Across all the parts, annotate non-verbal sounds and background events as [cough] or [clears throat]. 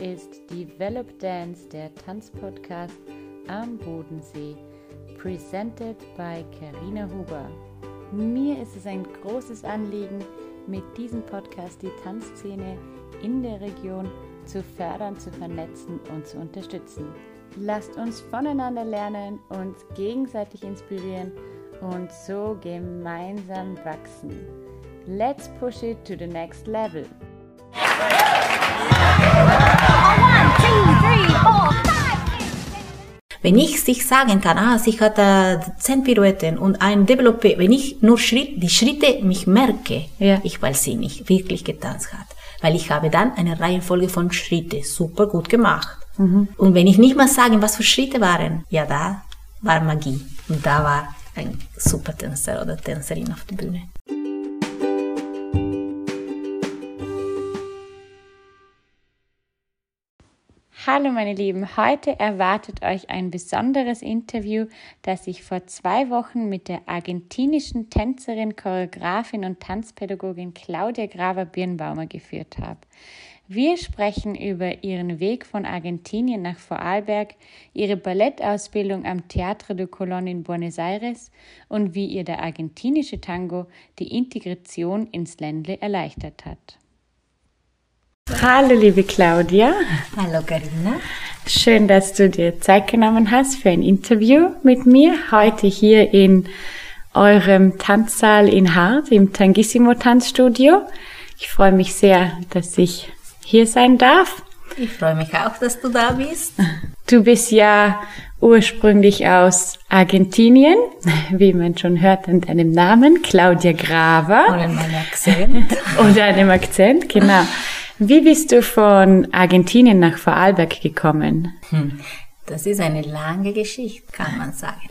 ist Develop Dance, der Tanzpodcast am Bodensee, presented by Karina Huber. Mir ist es ein großes Anliegen, mit diesem Podcast die Tanzszene in der Region zu fördern, zu vernetzen und zu unterstützen. Lasst uns voneinander lernen, uns gegenseitig inspirieren und so gemeinsam wachsen. Let's push it to the next level. Wenn ich sich sagen kann, ah, sie hat äh, zehn Pirouetten und ein Developpé, wenn ich nur Schritt, die Schritte mich merke, Ja. ich weil sie nicht wirklich getanzt hat. Weil ich habe dann eine Reihenfolge von Schritte super gut gemacht. Und wenn ich nicht mal sagen, was für Schritte waren, ja, da war Magie. Und da war ein super Tänzer oder Tänzerin auf der Bühne. Hallo meine Lieben, heute erwartet euch ein besonderes Interview, das ich vor zwei Wochen mit der argentinischen Tänzerin, Choreografin und Tanzpädagogin Claudia Graver-Birnbaumer geführt habe. Wir sprechen über ihren Weg von Argentinien nach Vorarlberg, ihre Ballettausbildung am Teatro de Colón in Buenos Aires und wie ihr der argentinische Tango die Integration ins Ländle erleichtert hat. Hallo liebe Claudia. Hallo Carina. Schön, dass du dir Zeit genommen hast für ein Interview mit mir heute hier in eurem Tanzsaal in Hart im Tangissimo Tanzstudio. Ich freue mich sehr, dass ich hier sein darf. Ich freue mich auch, dass du da bist. Du bist ja ursprünglich aus Argentinien, wie man schon hört an deinem Namen, Claudia Graver. Und mein Akzent. [laughs] Und deinem Akzent, genau. Wie bist du von Argentinien nach Vorarlberg gekommen? Hm, Das ist eine lange Geschichte, kann man sagen.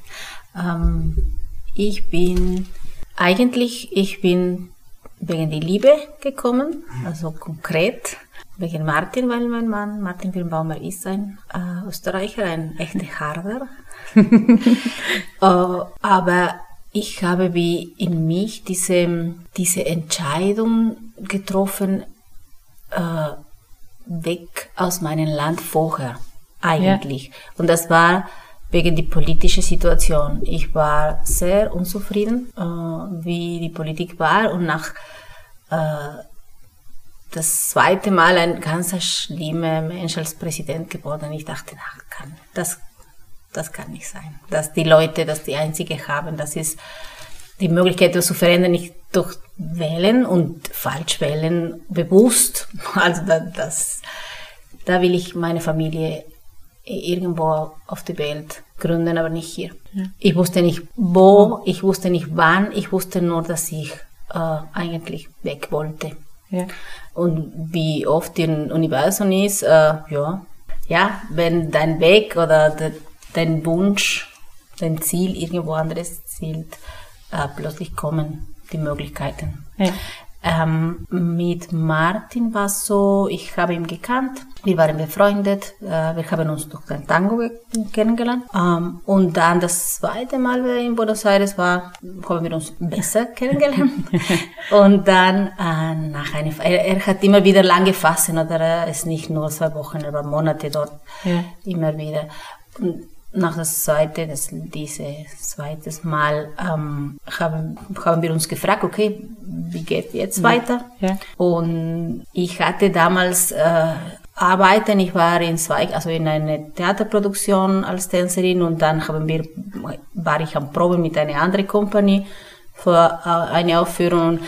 Ähm, ich bin, eigentlich, ich bin wegen der Liebe gekommen, also konkret wegen Martin, weil mein Mann, Martin Birnbaumer, ist ein äh, Österreicher, ein echter Harder. [laughs] äh, aber ich habe wie in mich diese, diese Entscheidung getroffen, äh, weg aus meinem Land vorher, eigentlich. Und das war wegen die politische Situation. Ich war sehr unzufrieden, äh, wie die Politik war und nach äh, das zweite Mal ein ganz schlimmer Mensch als Präsident geworden. Ich dachte, ach, kann, das, das kann nicht sein. Dass die Leute das die einzige haben, das ist die Möglichkeit, das zu verändern, nicht durch Wählen und falsch wählen bewusst. [laughs] Also da, das, da will ich meine Familie irgendwo auf der Welt gründen, aber nicht hier. Ich wusste nicht wo, ich wusste nicht wann, ich wusste nur, dass ich äh, eigentlich weg wollte. Ja. Und wie oft im Universum ist, äh, ja, ja, wenn dein Weg oder de, dein Wunsch, dein Ziel irgendwo anderes zielt, äh, plötzlich kommen die Möglichkeiten. Ja. Ähm, mit Martin war so, ich habe ihn gekannt, wir waren befreundet, äh, wir haben uns durch den Tango ge- kennengelernt. Ähm, und dann das zweite Mal in Buenos Aires war, haben wir uns besser kennengelernt. [laughs] und dann äh, nach einer, er, er hat immer wieder lange Phasen, oder er ist nicht nur zwei Wochen, aber Monate dort, Ja. immer wieder. Und nach das zweite, das, dieses zweites Mal ähm, haben, haben wir uns gefragt, okay, wie geht jetzt weiter? Ja. Und ich hatte damals äh, arbeiten, ich war in zwei, also in einer Theaterproduktion als Tänzerin und dann haben wir, war ich am Proben mit einer anderen Kompanie für äh, eine Aufführung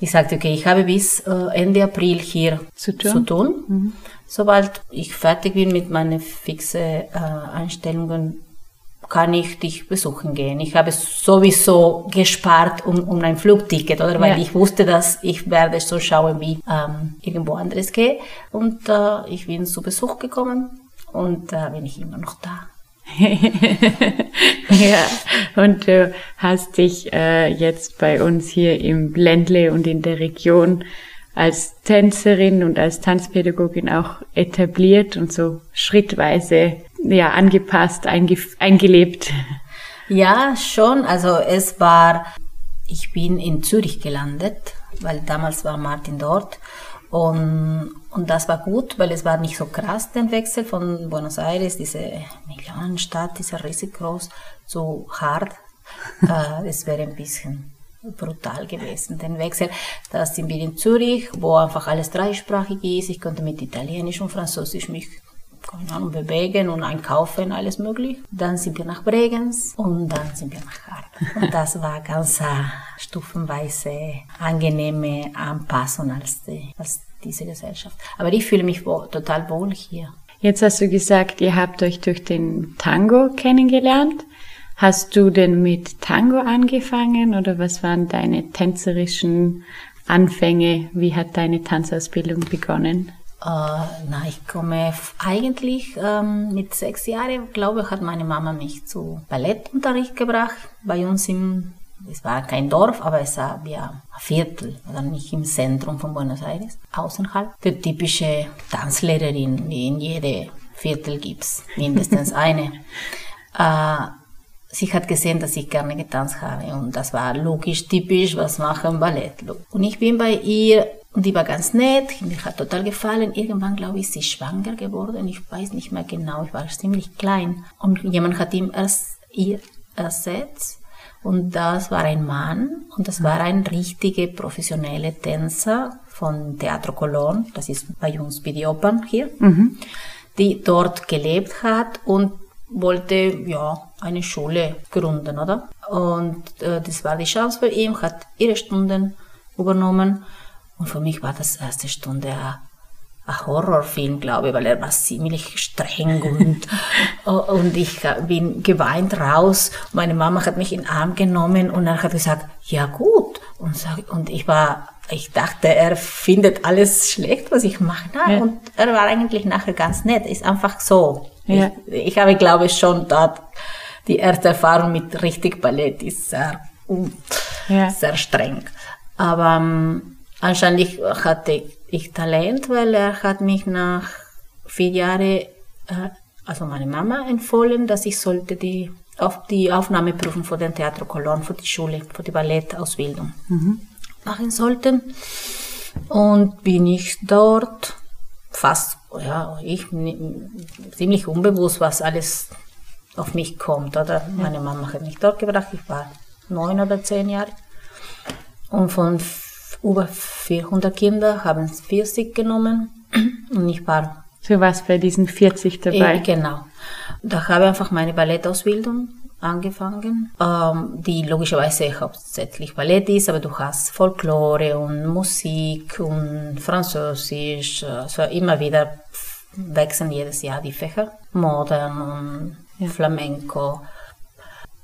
ich sagte, okay, ich habe bis äh, Ende April hier Zu tun. Zu tun. Sobald ich fertig bin mit meinen fixen äh, Einstellungen, kann ich dich besuchen gehen. Ich habe sowieso gespart um, um ein Flugticket, oder? Weil Ja. ich wusste, dass ich werde so schauen, wie ähm, irgendwo anderes gehe. Und äh, ich bin zu Besuch gekommen und da bin ich immer noch da. [laughs] ja, und du hast dich äh, jetzt bei uns hier im Ländle und in der Region als Tänzerin und als Tanzpädagogin auch etabliert und so schrittweise ja angepasst, einge eingelebt. Ja, schon. Also es war, ich bin in Zürich gelandet, weil damals war Martin dort. Und, und das war gut, weil es war nicht so krass, der Wechsel von Buenos Aires, diese Millionenstadt, diese riesig groß, zu hart. [laughs] äh, es wäre ein bisschen brutal gewesen, den Wechsel. Da sind wir in Zürich, wo einfach alles dreisprachig ist. Ich konnte mit Italienisch und Französisch mich keine Ahnung, bewegen und einkaufen, alles möglich. Dann sind wir nach Bregenz und dann sind wir nach Hart. Und das war ganz äh, stufenweise angenehme Anpassung als, die, als diese Gesellschaft. Aber ich fühle mich wo, total wohl hier. Jetzt hast du gesagt, ihr habt euch durch den Tango kennengelernt. Hast du denn mit Tango angefangen oder was waren deine tänzerischen Anfänge? Wie hat deine Tanzausbildung begonnen? Äh, na, ich komme eigentlich ähm, mit sechs Jahren, glaube ich, hat meine Mama mich zu Ballettunterricht gebracht. Bei uns im, es war kein Dorf, aber es war wie ein Viertel, oder nicht im Zentrum von Buenos Aires, außerhalb. Die typische Tanzlehrerin, wie in jedem Viertel gibt's mindestens [laughs] eine. äh, sie hat gesehen, dass ich gerne getanzt habe und das war logisch typisch, was machen Ballett. Und ich bin bei ihr und die war ganz nett, mir hat total gefallen. Irgendwann, glaube ich, ist sie schwanger geworden. Ich weiß nicht mehr genau, ich war ziemlich klein. Und jemand hat ihm erst, ihr ersetzt. Und das war ein Mann und das war ein richtiger professioneller Tänzer von Teatro Colón, das ist bei uns bei die Opern hier, mhm. die dort gelebt hat und wollte ja eine Schule gründen, oder? Und äh, das war die Chance für ihn, hat ihre Stunden übernommen und für mich war das erste Stunde ein, Horrorfilm, glaube ich, weil er war ziemlich streng und, [laughs] und ich bin geweint raus. Meine Mama hat mich in den Arm genommen und er hat gesagt, ja gut. Und, sag, und ich war, ich dachte, er findet alles schlecht, was ich mache. Nein, ja. Und er war eigentlich nachher ganz nett. Ist einfach so. Ja. Ich, ich habe, glaube ich, schon dort die erste Erfahrung mit richtig Ballett ist sehr, ja. sehr streng. Aber Anscheinend hatte ich Talent, weil er hat mich nach vier Jahren, äh, also meine Mama empfohlen, dass ich sollte die auf die Aufnahmeprüfung für den Theater Cologne, für die Schule, für die Ballettausbildung mhm. machen sollten. Und bin ich dort fast, ja, ich ziemlich unbewusst, was alles auf mich kommt, oder? Meine Mama hat mich dort gebracht, ich war neun oder zehn Jahre. Und von über 400 Kinder haben 40 genommen [clears throat] und ich war. Du warst bei diesen 40 dabei? Äh, genau. Da habe ich einfach meine Ballettausbildung angefangen, ähm, die logischerweise hauptsächlich Ballett ist, aber du hast Folklore und Musik und Französisch, also immer wieder wechseln jedes Jahr die Fächer, Modern und ja. Flamenco.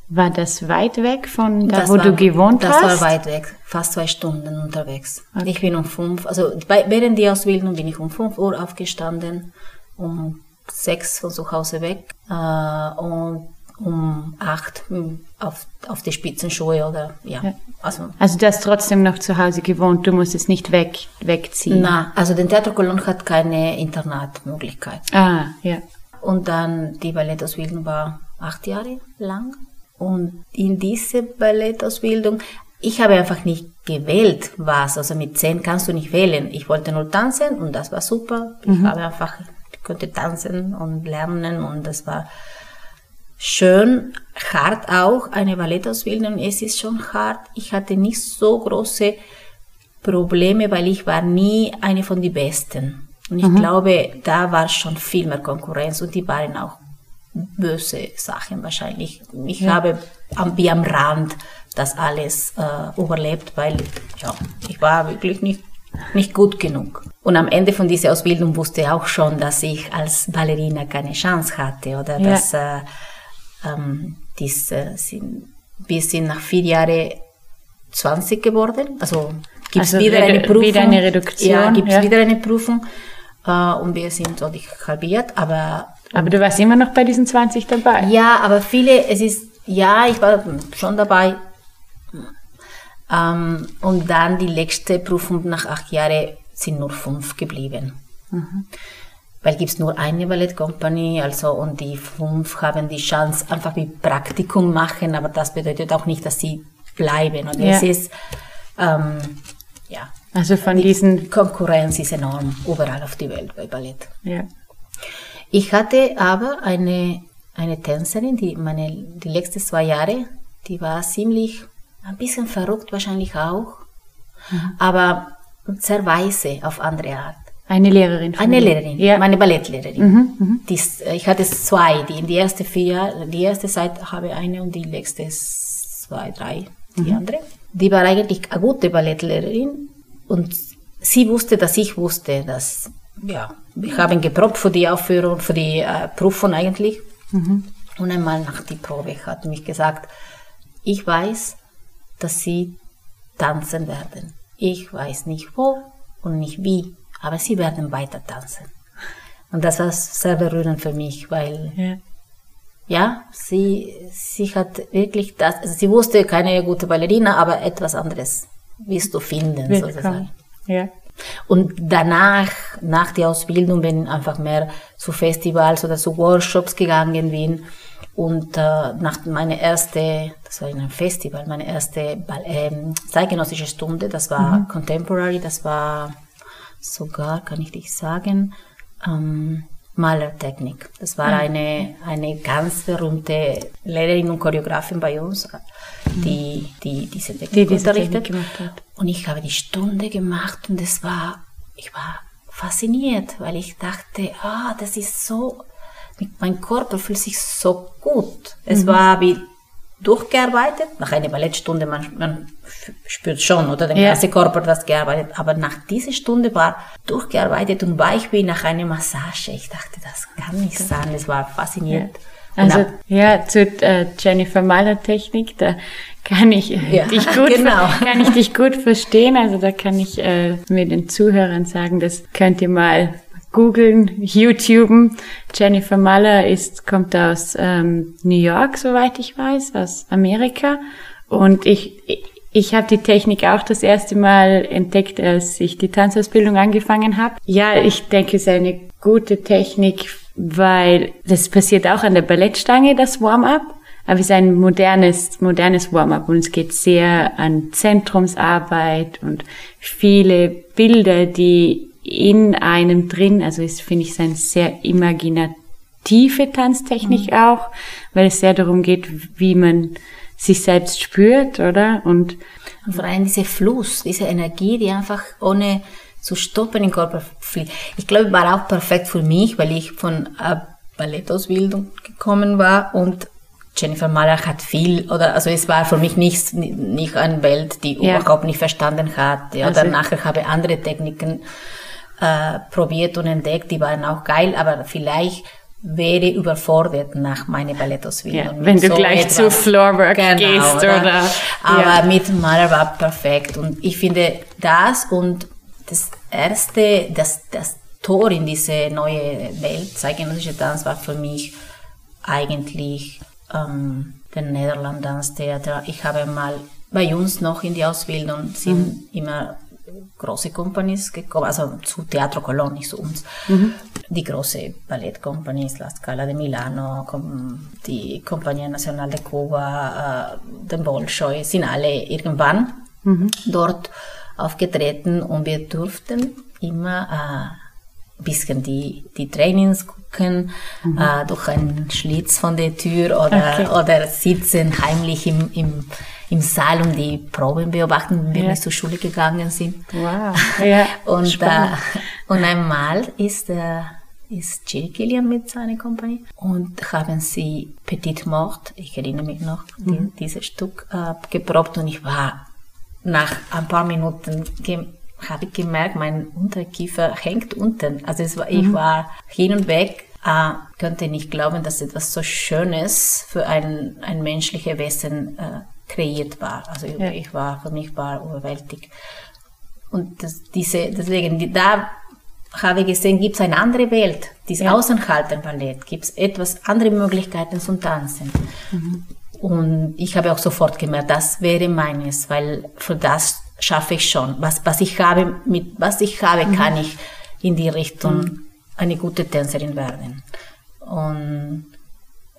War das weit weg von da, das wo war, du gewohnt das hast? Das war weit weg, fast zwei Stunden unterwegs. Okay. Ich bin um fünf, also bei, während der Ausbildung bin ich um fünf Uhr aufgestanden, um sechs von zu Hause weg äh, und um acht hm, auf, auf die Spitzenschuhe oder ja. ja. Also, also du hast trotzdem noch zu Hause gewohnt, du musstest nicht weg, wegziehen? Nein, also den Theater Cologne hat keine Internatmöglichkeit. Ah, ja. Und dann die Ballettausbildung war acht Jahre lang. Und in diese Ballettausbildung, ich habe einfach nicht gewählt, was. Also mit zehn kannst du nicht wählen. Ich wollte nur tanzen und das war super. Ich mhm. habe einfach, ich konnte tanzen und lernen und das war schön, hart auch. Eine Ballettausbildung, es ist schon hart. Ich hatte nicht so große Probleme, weil ich war nie eine von den Besten. Und ich mhm. glaube, da war schon viel mehr Konkurrenz und die waren auch böse Sachen wahrscheinlich. Ich ja. habe am, wie am Rand das alles äh, überlebt, weil ja, ich war wirklich nicht, nicht gut genug. Und am Ende von dieser Ausbildung wusste ich auch schon, dass ich als Ballerina keine Chance hatte oder ja. dass äh, ähm, dies, äh, sind, wir sind nach vier Jahren 20 geworden. Also gibt es also wieder eine Prüfung. Wieder eine Reduktion. Ja, gibt es ja. wieder eine Prüfung. Äh, und wir sind so halbiert, aber aber du warst immer noch bei diesen 20 dabei? Ja, aber viele, es ist, ja, ich war schon dabei. Ähm, und dann die letzte Prüfung nach acht Jahren sind nur fünf geblieben. Mhm. Weil gibt es nur eine Ballettkompanie, also und die fünf haben die Chance, einfach wie Praktikum machen, aber das bedeutet auch nicht, dass sie bleiben. Und ja. es ist, ähm, ja, Also von die diesen Konkurrenz ist enorm überall auf der Welt bei Ballett. Ja. Ich hatte aber eine, eine Tänzerin, die meine, die letzten zwei Jahre, die war ziemlich, ein bisschen verrückt wahrscheinlich auch, mhm. aber sehr weise auf andere Art. Eine Lehrerin. Eine Lehrerin, ja. meine Ballettlehrerin. Mhm, mhm. Die, ich hatte zwei, die in die erste vier, die erste Zeit habe ich eine und die letzte zwei, drei, die mhm. andere. Die war eigentlich eine gute Ballettlehrerin und sie wusste, dass ich wusste, dass, ja, wir haben geprobt für die Aufführung, für die äh, Prüfung eigentlich. Mhm. Und einmal nach der Probe hat mich gesagt, ich weiß, dass sie tanzen werden. Ich weiß nicht wo und nicht wie, aber sie werden weiter tanzen. Und das war sehr berührend für mich, weil ja, ja sie, sie hat wirklich das, also sie wusste keine gute Ballerina, aber etwas anderes wirst du finden, Willkommen. sozusagen. Ja. Und danach, nach der Ausbildung, bin ich einfach mehr zu Festivals oder zu Workshops gegangen bin. Und äh, nach meiner erste, das war in einem Festival, meine erste äh, zeitgenössische Stunde, das war mhm. Contemporary, das war sogar, kann ich dich sagen, ähm, Malertechnik. Das war mhm. eine, eine ganz berühmte Lehrerin und Choreografin bei uns, die, die diese Technik die diese unterrichtet. Technik gemacht hat. Und ich habe die Stunde gemacht und es war, ich war fasziniert, weil ich dachte, ah, das ist so, mein Körper fühlt sich so gut. Es mhm. war wie durchgearbeitet. Nach einer Ballettstunde, man, man spürt schon, oder? Der ja. ganze Körper das gearbeitet. Aber nach dieser Stunde war durchgearbeitet und war ich wie nach einer Massage. Ich dachte, das kann nicht sein. Es war faszinierend. Ja. Also ja, zu äh, Jennifer Mahler Technik, da kann ich äh, ja, dich gut genau. kann ich dich gut verstehen. Also da kann ich äh, mir den Zuhörern sagen, das könnt ihr mal googeln, YouTuben. Jennifer Mahler ist, kommt aus ähm, New York, soweit ich weiß, aus Amerika. Und ich, ich habe die Technik auch das erste Mal entdeckt, als ich die Tanzausbildung angefangen habe. Ja, ich denke, es ist eine gute Technik, weil das passiert auch an der Ballettstange, das Warm-up. Aber es ist ein modernes, modernes Warm-up und es geht sehr an Zentrumsarbeit und viele Bilder, die in einem drin, also ist, finde ich, eine sehr imaginative Tanztechnik mhm. auch, weil es sehr darum geht, wie man sich selbst spürt, oder? Und, und vor allem dieser Fluss, diese Energie, die einfach ohne zu stoppen im Körper fliegt. Ich glaube, war auch perfekt für mich, weil ich von einer Ballettausbildung gekommen war und Jennifer Mahler hat viel, oder, also es war für mich nicht, nicht eine Welt, die ja. überhaupt nicht verstanden hat. Ja, also, nachher habe ich andere Techniken äh, probiert und entdeckt, die waren auch geil, aber vielleicht wäre überfordert nach meiner Ballettausbildung. Ja, wenn du so gleich etwas. zu Floorwork genau, gehst, oder? oder? Aber ja. mit Mahler war perfekt und ich finde das und das erste, das, das Tor in diese neue Welt, zeitgenössische Tanz, war für mich eigentlich ähm, der Niederland Tanztheater. Ich habe mal bei uns noch in die Ausbildung sind mhm. immer große Companies gekommen, also zu Teatro Colón, nicht zu uns. Mhm. Die große Ballettcompanies, La Scala de Milano, die Compagnia Nacional de Cuba, äh, den Bolshoi, sind alle irgendwann mhm. dort aufgetreten und wir durften immer äh, bisschen die, die Trainings gucken, mhm. äh, durch einen Schlitz von der Tür oder, okay. oder sitzen heimlich im, im, im Saal und die Proben beobachten, wenn ja. wir zur Schule gegangen sind. Wow. [laughs] Ja, und, äh, und einmal ist, äh, ist Jill Gillian mit seiner Kompanie und haben sie Petit Mort, ich erinnere mich noch, mhm. die, dieses Stück äh, geprobt und ich war nach ein paar Minuten habe ich gemerkt, mein Unterkiefer hängt unten. Also es war, mhm. ich war hin und weg, äh, könnte nicht glauben, dass etwas so Schönes für ein, ein menschliches Wesen äh, kreiert war. Also ja. ich war, für mich war überwältigt. Und das, diese, deswegen, die, da habe ich gesehen, gibt es eine andere Welt, dieses ja. Außenhalten-Ballett, gibt es etwas andere Möglichkeiten zum Tanzen. Mhm. Und ich habe auch sofort gemerkt, das wäre meines, weil für das schaffe ich schon. Was, was ich habe, mit was ich habe, mhm. kann ich in die Richtung mhm. eine gute Tänzerin werden. Und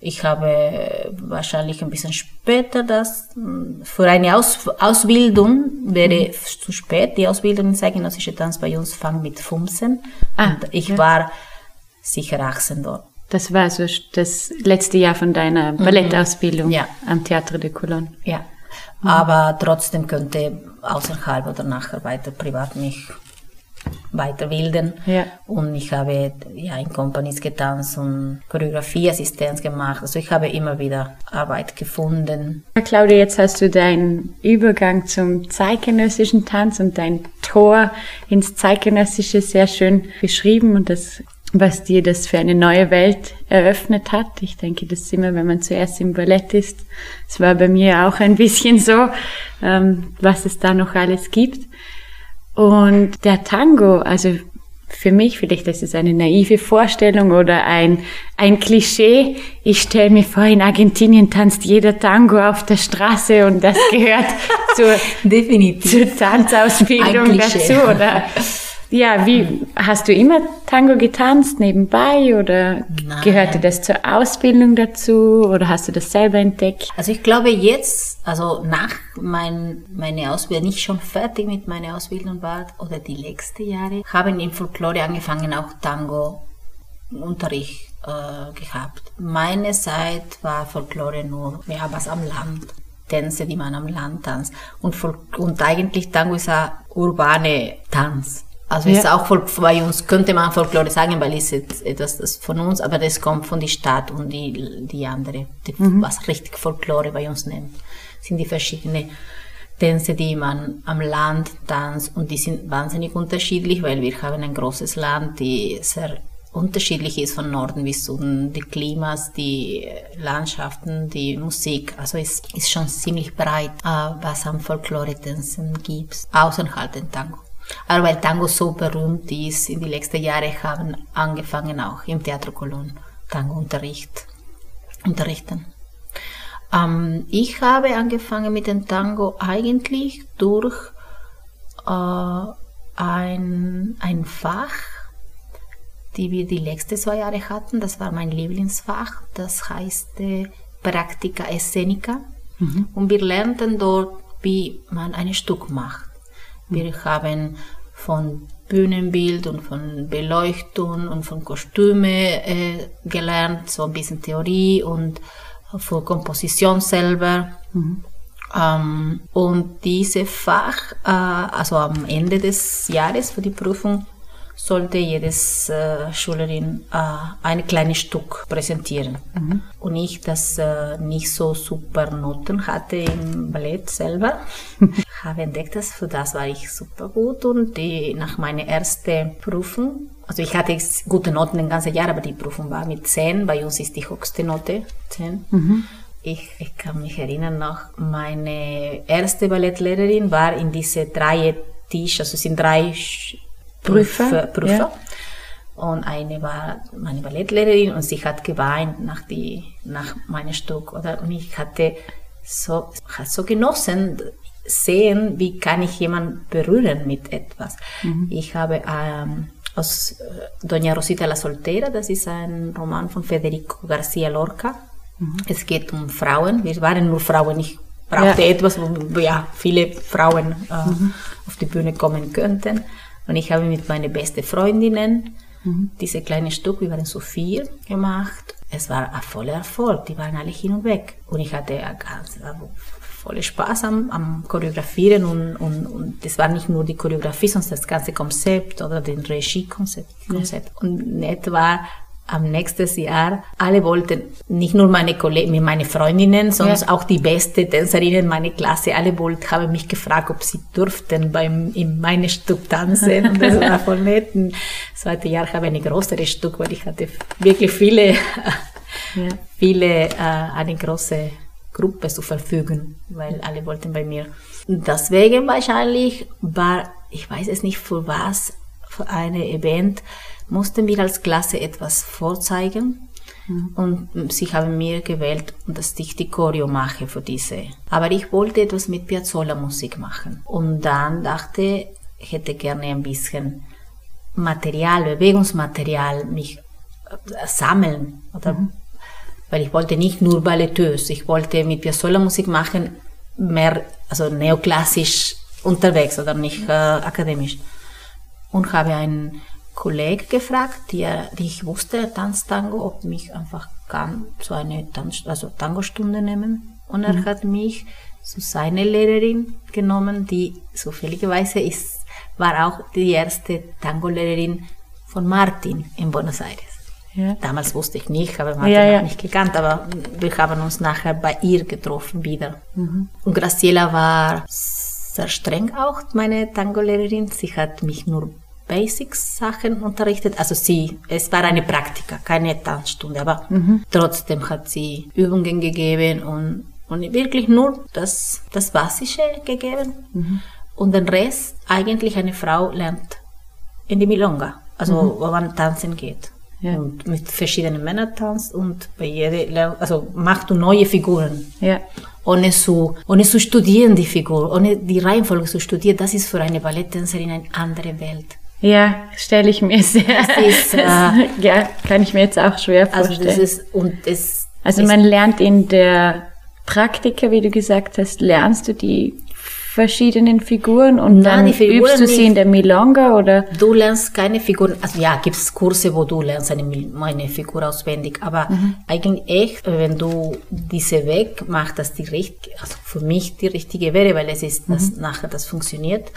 Ich habe wahrscheinlich ein bisschen später das, für eine Aus Ausbildung wäre mhm. zu spät. Die Ausbildung in zeitgenössische Tanz bei uns fängt mit 15. Ah, und ich ja. war sicher 18 dort. Das war so das letzte Jahr von deiner mhm. Ballettausbildung ja. am Theatre de Cologne. Ja. Mhm. Aber trotzdem könnte außerhalb oder nachher weiter privat mich weiterbilden. Ja. Und ich habe ja in Companies getanzt und Choreografieassistenz gemacht. Also ich habe immer wieder Arbeit gefunden. Claudia, jetzt hast du deinen Übergang zum zeitgenössischen Tanz und dein Tor ins zeitgenössische sehr schön beschrieben und das was dir das für eine neue Welt eröffnet hat. Ich denke, das ist immer, wenn man zuerst im Ballett ist. Es war bei mir auch ein bisschen so, ähm, was es da noch alles gibt. Und der Tango, also für mich, vielleicht ist es eine naive Vorstellung oder ein, ein Klischee. Ich stelle mir vor, in Argentinien tanzt jeder Tango auf der Straße und das gehört [laughs] zur, Definitiv. zur Tanzausbildung dazu, oder? [laughs] Ja, wie hast du immer Tango getanzt nebenbei oder Nein. gehörte das zur Ausbildung dazu oder hast du das selber entdeckt? Also ich glaube jetzt, also nach mein, meine Ausbildung, nicht schon fertig mit meiner Ausbildung war oder die letzten Jahre, haben in Folklore angefangen auch Tango Unterricht äh, gehabt. Meine Zeit war Folklore nur, ja, was am Land. Tänze, die man am Land tanzt. Und, und eigentlich Tango ist ein urbane Tanz. Also ja. ist auch voll, bei uns könnte man Folklore sagen, weil es ist etwas das von uns, aber das kommt von der Stadt und die, die andere, die, mhm. was richtig Folklore bei uns nennt, sind die verschiedenen Tänze, die man am Land tanzt und die sind wahnsinnig unterschiedlich, weil wir haben ein großes Land, die sehr unterschiedlich ist von Norden bis Süden, die Klimas, die Landschaften, die Musik, also es ist schon ziemlich breit, äh, was am Folklore-Tänzen gibt, außerhalb den Tango. Aber weil Tango so berühmt ist, in den letzten Jahren haben angefangen auch im Teatro Colón Tango-Unterricht unterrichten. Ähm, ich habe angefangen mit dem Tango eigentlich durch äh, ein, ein Fach, die wir die letzten zwei Jahre hatten. Das war mein Lieblingsfach. Das heißt äh, Praktika Escenica. Mhm. Und wir lernten dort, wie man ein Stück macht. Wir haben von Bühnenbild und von Beleuchtung und von Kostüme äh, gelernt, so ein bisschen Theorie und für Komposition selber. Mhm. Ähm, und dieses Fach, äh, also am Ende des Jahres für die Prüfung, sollte jedes äh, Schülerin äh, ein kleines Stück präsentieren. Mhm. Und ich, das äh, nicht so super Noten hatte im Ballett selber, [laughs] habe entdeckt, dass für das war ich super gut und die, nach meiner ersten Prüfung, also ich hatte gute Noten ein ganzes Jahr, aber die Prüfung war mit 10, bei uns ist die höchste Note 10. Mhm. Ich, ich, kann mich erinnern noch, meine erste Ballettlehrerin war in diese drei Tisch, also es sind drei Prüfer. Prüfer. Ja. Und eine war meine Ballettlehrerin und sie hat geweint nach, die, nach meinem Stück. Oder? Und ich hatte so, hat so genossen, sehen, wie kann ich jemanden berühren mit etwas. Mhm. Ich habe ähm, aus äh, Doña Rosita la Soltera, das ist ein Roman von Federico García Lorca. Mhm. Es geht um Frauen. Wir waren nur Frauen. Ich brauchte ja. etwas, wo ja, viele Frauen äh, mhm. auf die Bühne kommen könnten. Und ich habe mit meinen besten Freundinnen mhm. diese kleine Stück, wir waren so vier, gemacht. Es war ein voller Erfolg, die waren alle hin und weg. Und ich hatte ganz voller Spaß am, am Choreografieren und, und, und das war nicht nur die Choreografie, sondern das ganze Konzept oder den Regiekonzept. Konzept. Ja. Und nett war, am nächsten Jahr, alle wollten, nicht nur meine Kollegen, meine Freundinnen, sondern ja. auch die beste Tänzerinnen meiner Klasse, alle wollten, haben mich gefragt, ob sie durften beim, in meinem Stück tanzen. Und das war voll nett. Im zweiten Jahr habe ich ein größeres Stück, weil ich hatte wirklich viele, ja. viele, äh, eine große Gruppe zur Verfügung, weil alle wollten bei mir. Deswegen wahrscheinlich war, ich weiß es nicht für was, für eine Event, mussten wir als Klasse etwas vorzeigen. Mhm. Und sie haben mir gewählt, dass ich die Choreo mache für diese. Aber ich wollte etwas mit Piazzolla-Musik machen. Und dann dachte, ich hätte gerne ein bisschen Material, Bewegungsmaterial, mich äh, sammeln oder mhm. weil ich wollte nicht nur ballettös, ich wollte mit Piazzolla Musik machen, mehr, also neoklassisch unterwegs oder nicht äh, akademisch. Und habe einen Kollegen gefragt, die, die ich wusste, Tanztango, ob mich einfach kann so eine Tanz, also Tango-Stunde nehmen. Und er mhm. hat mich zu seiner Lehrerin genommen, die zufälligerweise ist, war auch die erste Tango-Lehrerin von Martin in Buenos Aires. Ja. Damals wusste ich nicht, habe Martin ja, ja. nicht gekannt, aber wir haben uns nachher bei ihr getroffen wieder. Mhm. Und Graciela war sehr streng auch, meine Tango-Lehrerin. Sie hat mich nur Basics-Sachen unterrichtet. Also sie, es war eine Praktika, keine Tanzstunde, aber mhm. trotzdem hat sie Übungen gegeben und, und wirklich nur das, das Basische gegeben. Mhm. Und den Rest, eigentlich eine Frau lernt in die Milonga, also mhm. wo man tanzen geht. Ja. Und mit verschiedenen Männern tanzt und bei jeder, also macht du neue Figuren. Ja. Ohne zu, ohne zu studieren die Figur, ohne die Reihenfolge zu studieren, das ist für eine Balletttänzerin eine andere Welt. Ja, stelle ich mir [laughs] sehr. Ist, äh, ja, kann ich mir jetzt auch schwer vorstellen. Also, das ist, und es also man lernt in der Praktika, wie du gesagt hast, lernst du die verschiedenen Figuren und Nein, dann Figuren übst du sie in der Milonga oder? Du lernst keine Figuren, also ja, gibt es Kurse, wo du lernst eine, eine Figur auswendig, aber mhm. eigentlich echt, wenn du diese Weg machst, dass die richtig, also für mich die richtige wäre, weil es ist, dass mhm. nachher das funktioniert,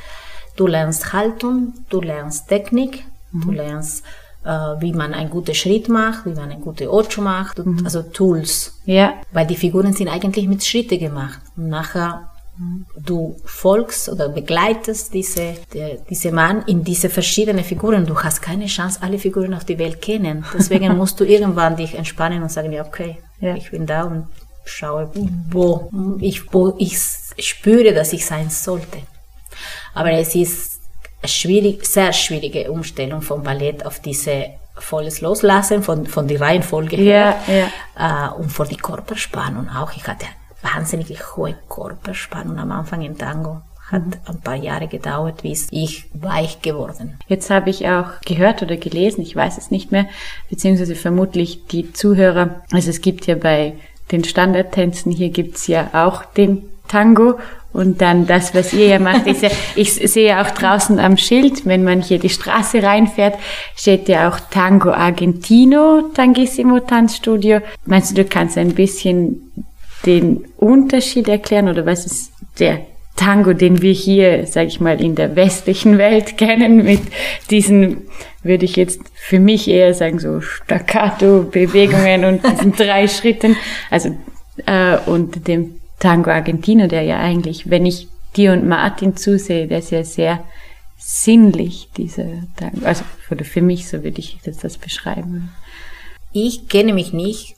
Du lernst Haltung, du lernst Technik, mhm. du lernst, äh, wie man einen guten Schritt macht, wie man eine gute Ocho macht, mhm. also Tools. Ja. Weil die Figuren sind eigentlich mit Schritte gemacht. Und nachher du folgst oder begleitest diese, die, diese Mann in diese verschiedenen Figuren. Du hast keine Chance, alle Figuren auf die Welt kennen. Deswegen [laughs] musst du irgendwann dich entspannen und sagen, ja, okay, ja. ich bin da und schaue, wo ich, wo ich spüre, dass ich sein sollte. Aber es ist eine schwierig, sehr schwierige Umstellung vom Ballett auf diese volles Loslassen von, von der Reihenfolge her ja. Äh, und vor die Körperspannung auch. Ich hatte wahnsinnig hohe Körperspannung am Anfang im Tango. Hat mhm. ein paar Jahre gedauert, bis ich weich geworden. Jetzt habe ich auch gehört oder gelesen, ich weiß es nicht mehr, beziehungsweise vermutlich die Zuhörer. Also es gibt ja bei den Standardtänzen hier gibt's ja auch den Tango und dann das, was ihr ja macht, ist ja, ich sehe auch draußen am Schild, wenn man hier die Straße reinfährt, steht ja auch Tango Argentino, Tangissimo Tanzstudio. Meinst du, du kannst ein bisschen den Unterschied erklären oder was ist der Tango, den wir hier, sage ich mal, in der westlichen Welt [laughs] kennen, mit diesen, würde ich jetzt für mich eher sagen, so Staccato-Bewegungen und diesen drei Schritten, also äh, und dem Tango Argentino, der ja eigentlich, wenn ich dir und Martin zusehe, der ist ja sehr sinnlich, dieser Tango. Also für mich, so würde ich das, das beschreiben. Ich kenne mich nicht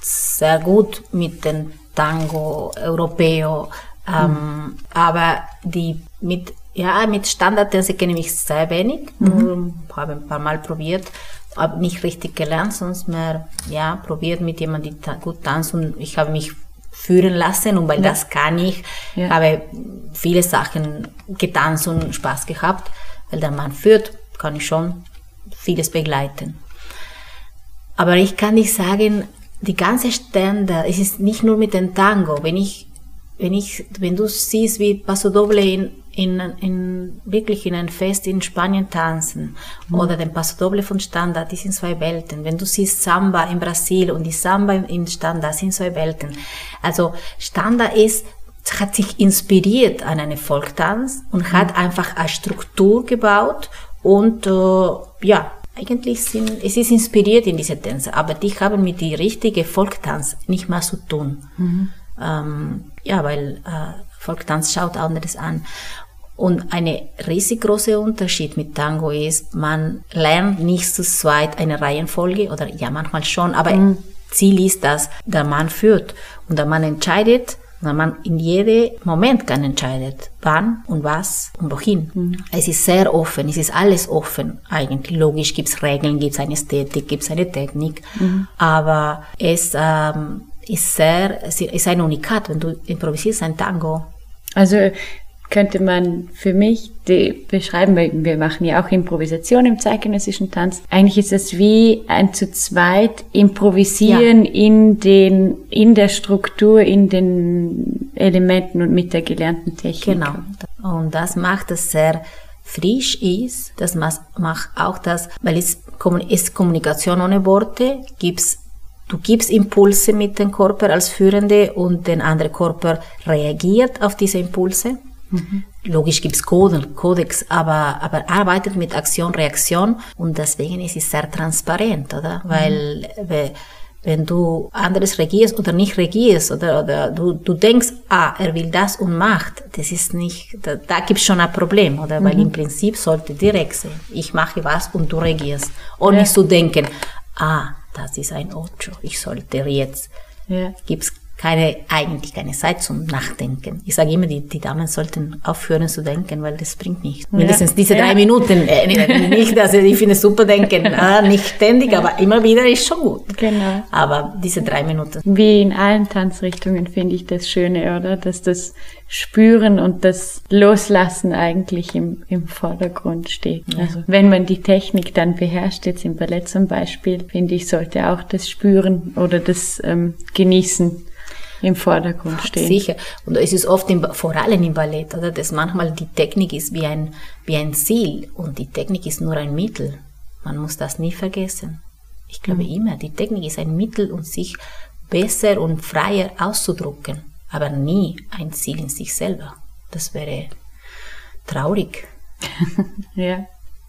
sehr gut mit dem Tango Europeo, ähm, mhm. aber die mit ja mit Standardtänze kenne ich mich sehr wenig, mhm. habe ein paar Mal probiert, aber nicht richtig gelernt, sonst mehr ja probiert mit jemandem, die gut tanzt und ich habe mich führen lassen und weil ja. das kann ich, ja. habe viele Sachen getanzt und Spaß gehabt, weil der Mann führt, kann ich schon vieles begleiten. Aber ich kann nicht sagen, die ganze Standard, es ist nicht nur mit dem Tango, wenn ich, wenn ich, wenn du siehst, wie Paso Doble in in, in, wirklich in ein Fest in Spanien tanzen mhm. oder den Paso Doble von Standard, die sind zwei Welten. Wenn du siehst Samba in Brasil und die Samba in Standard, sind zwei Welten. Also Standard ist, hat sich inspiriert an einen Volktanz und mhm. hat einfach eine Struktur gebaut und äh, ja, eigentlich sind, es ist inspiriert in diese Tänze, aber die haben mit die richtige Volktanz nicht mehr zu tun. Mhm. Ähm, ja, weil äh, Volktanz schaut anderes an. Und eine riesig große Unterschied mit Tango ist, man lernt nicht zu zweit eine Reihenfolge oder ja manchmal schon, aber mhm. Ziel ist, dass der Mann führt und der Mann entscheidet, und der Mann in jedem Moment kann entscheidet, wann und was und wohin. Mhm. Es ist sehr offen, es ist alles offen eigentlich. Logisch gibt es Regeln, gibt es eine Ästhetik, gibt es eine Technik, mhm. aber es ähm, ist sehr, es ist ein Unikat, wenn du improvisierst ein Tango. Also könnte man für mich beschreiben, weil wir machen ja auch Improvisation im zeitgenössischen Tanz. Eigentlich ist es wie ein zu zweit improvisieren ja. in den, in der Struktur, in den Elementen und mit der gelernten Technik. Genau. Und das macht es sehr frisch ist, das macht auch das, weil es ist Kommunikation ohne Worte, gibt's Du gibst Impulse mit dem Körper als Führende und der andere Körper reagiert auf diese Impulse. Mhm. Logisch gibt es Codex, aber, aber arbeitet mit Aktion, Reaktion und deswegen ist es sehr transparent, oder? Mhm. Weil wenn du anderes regierst oder nicht regierst oder, oder du, du denkst, ah, er will das und macht, das ist nicht, da, da gibt es schon ein Problem, oder? Mhm. Weil im Prinzip sollte direkt sein, ich mache was und du regierst. Und ja. nicht zu denken, ah, das ist ein Ocho, ich sollte jetzt, ja. gibt's keine, eigentlich keine Zeit zum Nachdenken. Ich sage immer, die, die Damen sollten aufhören zu denken, weil das bringt nichts. Ja. Mindestens diese drei ja. Minuten, äh, [laughs] nicht, also ich finde super denken, äh, nicht ständig, ja. aber immer wieder ist schon gut. Genau. Aber diese drei Minuten. Wie in allen Tanzrichtungen finde ich das Schöne, oder? Dass das Spüren und das Loslassen eigentlich im, im Vordergrund steht. Also wenn man die Technik dann beherrscht, jetzt im Ballett zum Beispiel, finde ich, sollte auch das Spüren oder das ähm, Genießen im Vordergrund stehen. Sicher. Und es ist oft, im, vor allem im Ballett, oder, dass manchmal die Technik ist wie ein, wie ein Ziel und die Technik ist nur ein Mittel. Man muss das nie vergessen. Ich glaube mhm. immer, die Technik ist ein Mittel, um sich besser und freier auszudrücken, aber nie ein Ziel in sich selber. Das wäre traurig. [laughs] ja.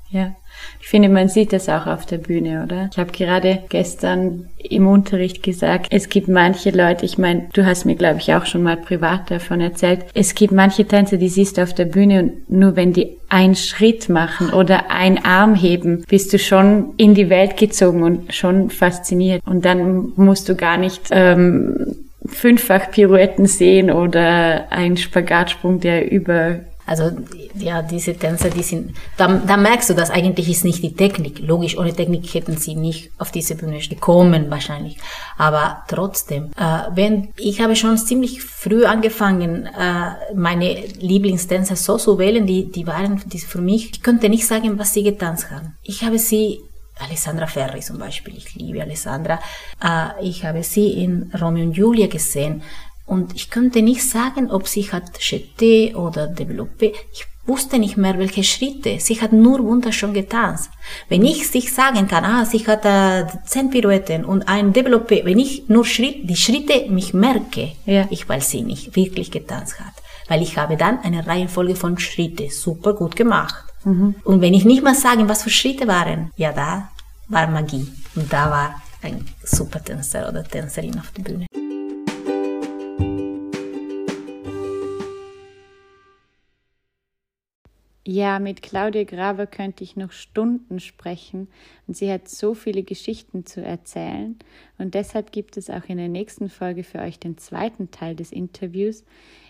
Ja, ich finde, man sieht das auch auf der Bühne, oder? Ich habe gerade gestern im Unterricht gesagt, es gibt manche Leute, ich meine, du hast mir, glaube ich, auch schon mal privat davon erzählt, es gibt manche Tänzer, die siehst du auf der Bühne und nur wenn die einen Schritt machen oder einen Arm heben, bist du schon in die Welt gezogen und schon fasziniert. Und dann musst du gar nicht ähm, fünffach Pirouetten sehen oder einen Spagatsprung, der über also ja, diese Tänzer, die sind, da, da merkst du, dass eigentlich ist nicht die Technik. Logisch, ohne Technik hätten sie nicht auf diese Bühne gekommen wahrscheinlich. Aber trotzdem, äh, wenn ich habe schon ziemlich früh angefangen, äh, meine Lieblingstänzer so zu wählen, die, die waren die für mich, ich könnte nicht sagen, was sie getanzt haben. Ich habe sie Alessandra Ferri zum Beispiel, ich liebe Alessandra. Äh, ich habe sie in Romeo und Julia gesehen. Und ich könnte nicht sagen, ob sie hat Jeté oder Developpé. Ich wusste nicht mehr, welche Schritte. Sie hat nur wunderschön getanzt. Wenn ich sich sagen kann, ah, sie hat äh, zehn Pirouetten und ein Developpé, wenn ich nur Schritt, die Schritte mich merke, ja. ich weiß sie nicht wirklich getanzt hat. Weil ich habe dann eine Reihenfolge von Schritte super gut gemacht. Mhm. Und wenn ich nicht mal sagen, was für Schritte waren, ja, da war Magie. Und da war ein super Tänzer oder Tänzerin auf der Bühne. Ja, mit Claudia Graber könnte ich noch Stunden sprechen und sie hat so viele Geschichten zu erzählen und deshalb gibt es auch in der nächsten Folge für euch den zweiten Teil des Interviews,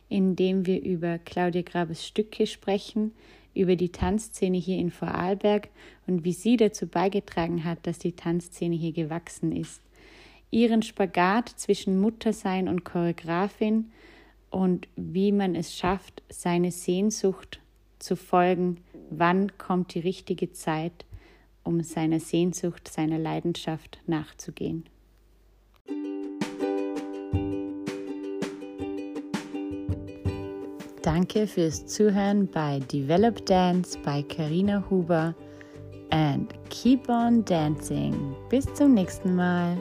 in dem wir über Claudia Grabers Stücke sprechen, über die Tanzszene hier in Vorarlberg und wie sie dazu beigetragen hat, dass die Tanzszene hier gewachsen ist. Ihren Spagat zwischen Muttersein und Choreografin und wie man es schafft, seine Sehnsucht zu folgen, wann kommt die richtige Zeit, um seiner Sehnsucht, seiner Leidenschaft nachzugehen. Danke fürs Zuhören bei Develop Dance bei Karina Huber and keep on dancing. Bis zum nächsten Mal.